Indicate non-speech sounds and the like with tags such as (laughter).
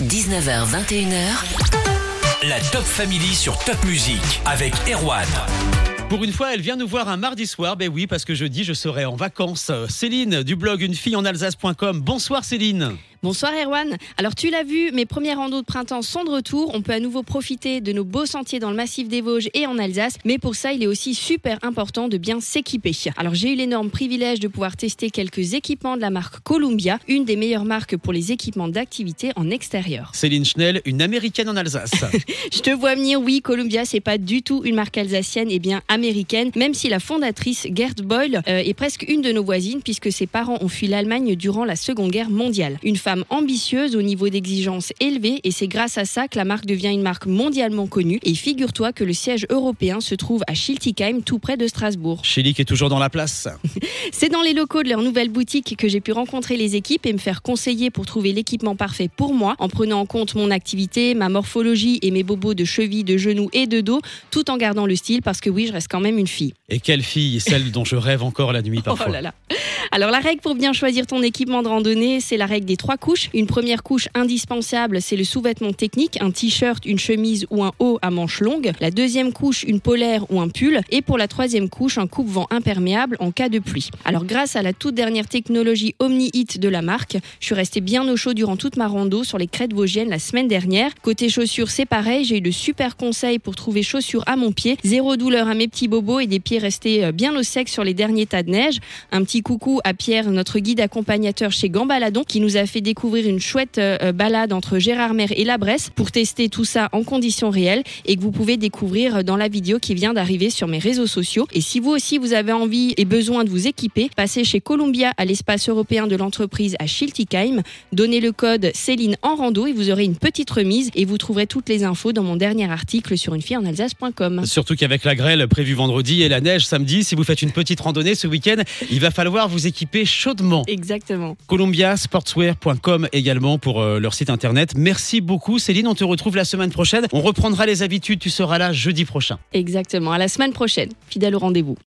19h, 21h. La Top Family sur Top Music avec Erwan. Pour une fois, elle vient nous voir un mardi soir. Ben oui, parce que jeudi, je serai en vacances. Céline du blog une fille en Alsace.com. Bonsoir Céline. Bonsoir Erwan. Alors tu l'as vu, mes premiers randos de printemps sont de retour. On peut à nouveau profiter de nos beaux sentiers dans le massif des Vosges et en Alsace. Mais pour ça, il est aussi super important de bien s'équiper. Alors j'ai eu l'énorme privilège de pouvoir tester quelques équipements de la marque Columbia, une des meilleures marques pour les équipements d'activité en extérieur. Céline Schnell, une américaine en Alsace. (laughs) Je te vois venir, oui, Columbia, c'est pas du tout une marque alsacienne, et bien américaine, même si la fondatrice Gerd Boyle euh, est presque une de nos voisines, puisque ses parents ont fui l'Allemagne durant la Seconde Guerre mondiale. Une femme ambitieuse au niveau d'exigence élevé, et c'est grâce à ça que la marque devient une marque mondialement connue. Et figure-toi que le siège européen se trouve à Schiltigheim, tout près de Strasbourg. (laughs) Qui est toujours dans la place. C'est dans les locaux de leur nouvelle boutique que j'ai pu rencontrer les équipes et me faire conseiller pour trouver l'équipement parfait pour moi, en prenant en compte mon activité, ma morphologie et mes bobos de cheville, de genoux et de dos, tout en gardant le style, parce que oui, je reste quand même une fille. Et quelle fille, celle dont je rêve encore la nuit (laughs) parfois. Oh là là. Alors la règle pour bien choisir ton équipement de randonnée, c'est la règle des trois couches. Une première couche indispensable, c'est le sous-vêtement technique, un t-shirt, une chemise ou un haut à manches longues. La deuxième couche, une polaire ou un pull. Et pour la troisième couche, un coupe-vent imperméable en cas de pluie. Alors grâce à la toute dernière technologie Omni-Heat de la marque, je suis restée bien au chaud durant toute ma rando sur les crêtes vosgiennes la semaine dernière. Côté chaussures, c'est pareil, j'ai eu de super conseils pour trouver chaussures à mon pied, zéro douleur à mes petits bobos et des pieds restés euh, bien au sec sur les derniers tas de neige. Un petit coucou à Pierre, notre guide accompagnateur chez Gambaladon, qui nous a fait découvrir une chouette euh, balade entre Gérardmer et la Bresse pour tester tout ça en conditions réelles et que vous pouvez découvrir dans la vidéo qui vient d'arriver sur mes réseaux sociaux. Et si vous aussi vous avez envie et besoin de vous équiper, passez chez Columbia à l'espace européen de l'entreprise à Schiltigheim, donnez le code Céline en rando et vous aurez une petite remise et vous trouverez toutes les infos dans mon dernier article sur une fille en Alsace.com. Surtout qu'avec la grêle prévue vendredi et la neige samedi, si vous faites une petite randonnée ce week-end, il va falloir vous équiper chaudement. Exactement. columbiasportswear.com également pour euh, leur site internet. Merci beaucoup Céline, on te retrouve la semaine prochaine. On reprendra les habitudes, tu seras là jeudi prochain. Exactement. À la semaine prochaine. Fidèle au rendez-vous.